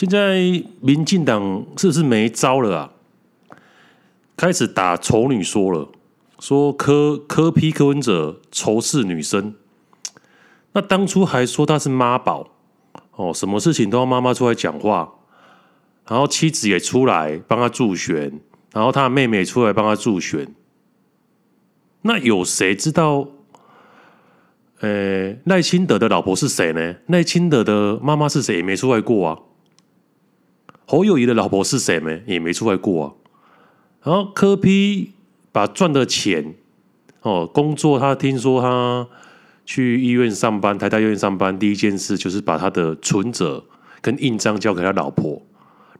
现在民进党是不是没招了啊？开始打丑女说了，说柯柯批柯文哲仇视女生。那当初还说他是妈宝哦，什么事情都要妈妈出来讲话，然后妻子也出来帮他助选，然后他妹妹也出来帮他助选。那有谁知道？呃，赖清德的老婆是谁呢？赖清德的妈妈是谁？也没出来过啊。侯友宜的老婆是谁呢？也没出来过啊。然后柯批把赚的钱哦，工作他听说他去医院上班，台大医院上班，第一件事就是把他的存折跟印章交给他老婆。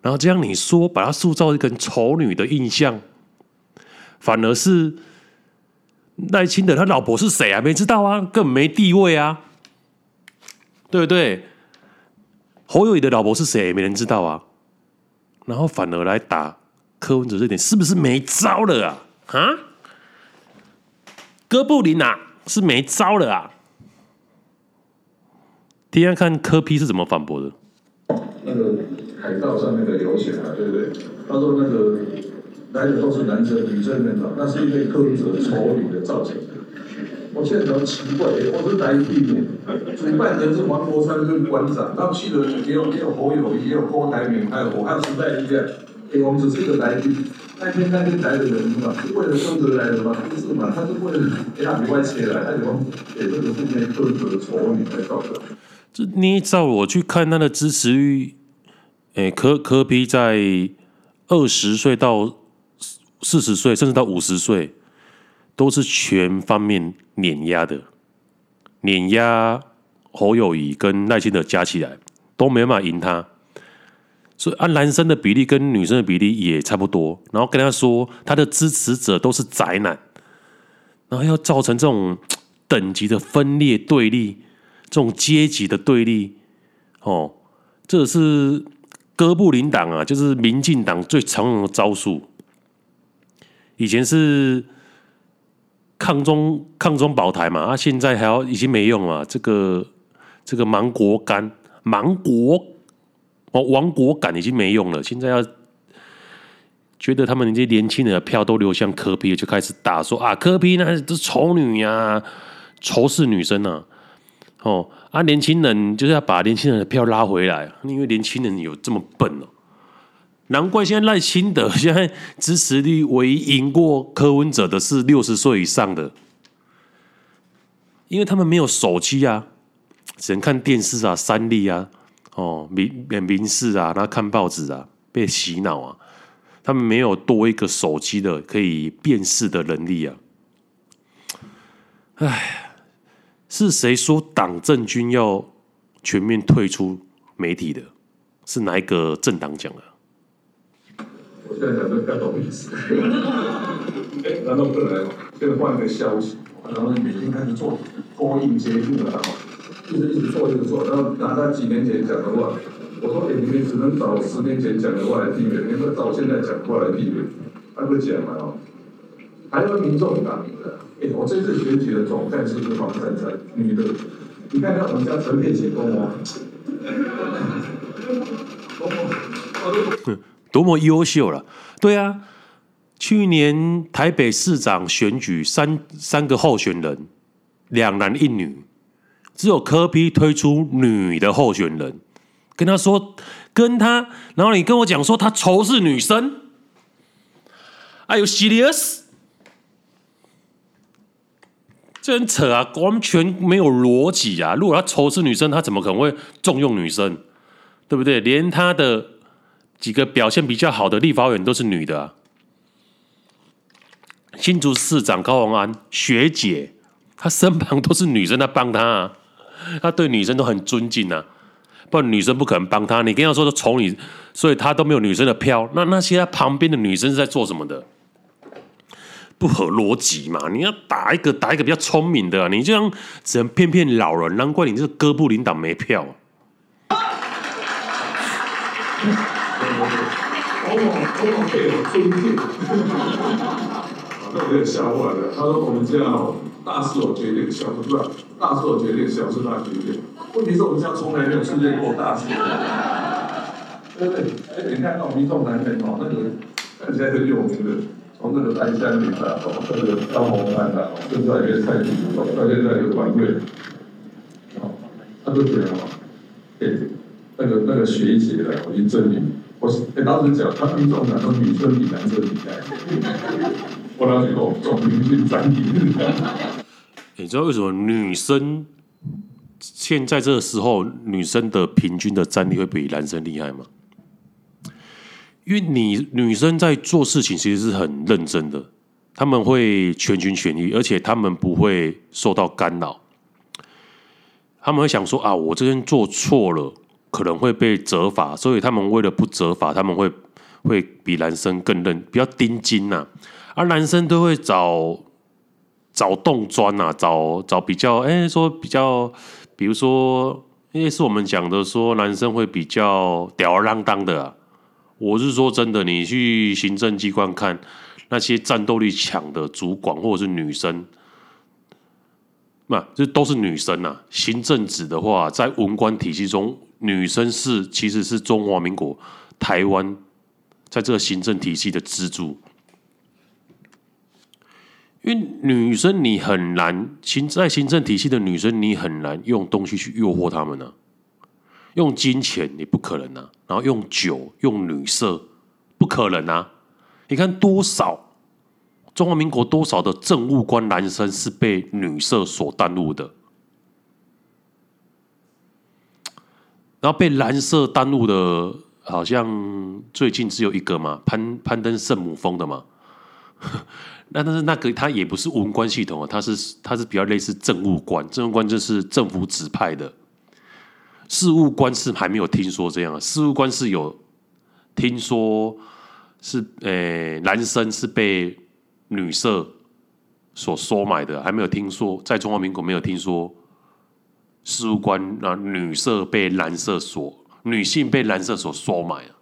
然后这样你说，把他塑造一个丑女的印象，反而是。赖清德他老婆是谁啊？没知道啊，根本没地位啊，对不对？侯友谊的老婆是谁？没人知道啊。然后反而来打柯文哲这点，是不是没招了啊？啊？哥布林啊，是没招了啊？第二看柯 P 是怎么反驳的。那个海盗上面的游侠啊，对不对？他说那个。来的都是男生，女生很少，那是因为柯文哲丑女的造成的。我现在比较奇怪，我是来避免，主办人是黄国昌跟馆长，他们去的也有也有侯友宜，也有郭台铭，还有我，还有时代力量。哎，我们只是一个来宾，那天那天来的人嘛，是为了柯文哲来的吗？不是嘛，他是为了给他里外切来，他有给这个是因为柯文哲的丑女才造成的。这你照我去看他的支持率，哎，柯柯 P 在二十岁到。四十岁甚至到五十岁，都是全方面碾压的，碾压侯友宜跟赖清德加起来都没办法赢他，所以按男生的比例跟女生的比例也差不多。然后跟他说，他的支持者都是宅男，然后要造成这种等级的分裂对立，这种阶级的对立，哦，这是哥布林党啊，就是民进党最常用的招数。以前是抗中抗中保台嘛，啊，现在还要已经没用了。这个这个芒果干芒果哦，亡国感已经没用了。现在要觉得他们那些年轻人的票都流向柯 P，就开始打说啊，柯 P 那都是丑女呀，啊，仇视女生啊。哦啊，年轻人就是要把年轻人的票拉回来，因为年轻人有这么笨哦。难怪现在赖清德现在支持率唯一赢过柯文哲的是六十岁以上的，因为他们没有手机啊，只能看电视啊、三立啊、哦、民民视啊，然后看报纸啊，被洗脑啊，他们没有多一个手机的可以辨识的能力啊。哎，是谁说党政军要全面退出媒体的？是哪一个政党讲的？我现在讲的比较懂意思，哎，然后后来现在换一个消息，然后每天开始做播音节目了，一直一直做一直做，然后拿他几年前讲的话，我说哎，你们只能找十年前讲的话来避免，你们找现在讲的话来避免，他会讲嘛哦，还有民众党的，哎，我这次选举的总干事是黄珊珊，女的，你看看我们家陈佩琪公啊，多么，多么优秀了，对啊，去年台北市长选举三三个候选人，两男一女，只有柯 P 推出女的候选人，跟他说跟他，然后你跟我讲说他仇视女生，Are you serious？这很扯啊，完全没有逻辑啊！如果他仇视女生，他怎么可能会重用女生？对不对？连他的。几个表现比较好的立法委员都是女的啊，新竹市长高虹安学姐，她身旁都是女生在帮她啊，她对女生都很尊敬啊，不然女生不可能帮她。你跟她说都丑女，所以她都没有女生的票。那那些她旁边的女生是在做什么的？不合逻辑嘛！你要打一个打一个比较聪明的，你这样只能骗骗老人。难怪你这个哥布林党没票。往往往往被我尊敬，那我有点笑坏了。他说我们家大事我决定，小事啊，大事我决定，小事他决定。问题是我们家从来没有出现过大事。对不对？哎，你看到民众党员哦，那个看起来很有名的，从那个白香林啊，哦，这个张宏安啊，甚至还有蔡英文，到现在有团队，哦，他都觉得哦，哎，那个那个学姐来，我去证明，我哎当时讲，他民众党说女生比男生厉害，我当时讲总平均占比。你知道为什么女生现在这个时候女生的平均的战力会比男生厉害吗？因为你女生在做事情其实是很认真的，他们会全心全意，而且他们不会受到干扰。他们会想说啊，我这边做错了，可能会被责罚，所以他们为了不责罚，他们会会比男生更认，比较盯紧呐。而男生都会找。找洞钻呐，找找比较，哎、欸，说比较，比如说，因为是我们讲的，说男生会比较吊儿郎当的啊。我是说真的，你去行政机关看那些战斗力强的主管或者是女生，那这都是女生啊。行政职的话，在文官体系中，女生是其实是中华民国台湾在这个行政体系的支柱。因为女生你很难行在行政体系的女生，你很难用东西去诱惑他们呢、啊。用金钱你不可能啊，然后用酒、用女色不可能啊。你看多少中华民国多少的政务官男生是被女色所耽误的，然后被蓝色耽误的，好像最近只有一个嘛，攀攀登圣母峰的嘛。那但是那个他也不是文官系统啊，他是他是比较类似政务官，政务官就是政府指派的，事务官是还没有听说这样啊，事务官是有听说是诶男生是被女色所收买的，还没有听说在中华民国没有听说事务官那女色被男色所女性被男色所收买啊。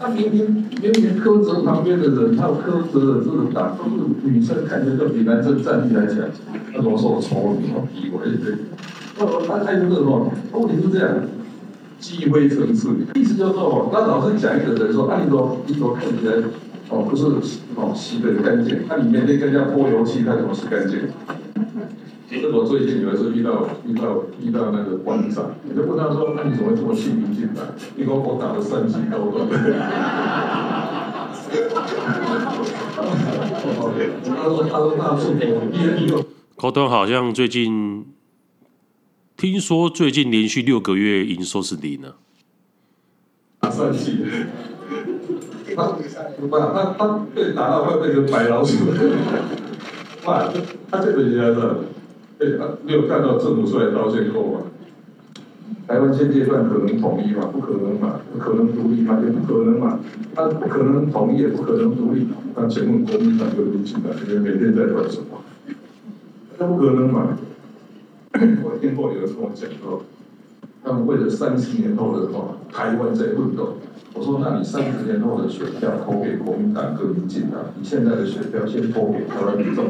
他明明明明柯泽旁边的人，他有柯泽的这种党，都是女生看着就比男生战力来强，那怎么说我丑女啊？以为对？哦，他太热了。问题是这样，机会层次，意思就是说，那老师讲一个人说，那你说你说看起来哦不是哦洗的干净，那里面那更加泼油漆，它怎么洗干净？这我最近有一次遇到遇到遇到那个馆长，我就问他说：“那你怎么这么幸运进来？”因为我打了三级高端。他说：“他说他是我高端好像最近听说最近连续六个月营收是零呢。打三级，他不他他被打到会变成白老鼠。哇，他这个应该是。哎，你有看到政府出来道歉后吗？台湾现阶段可能统一吗？不可能嘛，不可能独立嘛，也不可能嘛。他不可能统一，也不可能独立。那请问国民党就入侵了，你们每天在乱什么？那不可能嘛。我听过有人跟我讲说，他们为了三十年后的话，台湾在奋斗。我说，那你三十年后的选票投给国民党跟民进党，你现在的选票先投给台湾民众。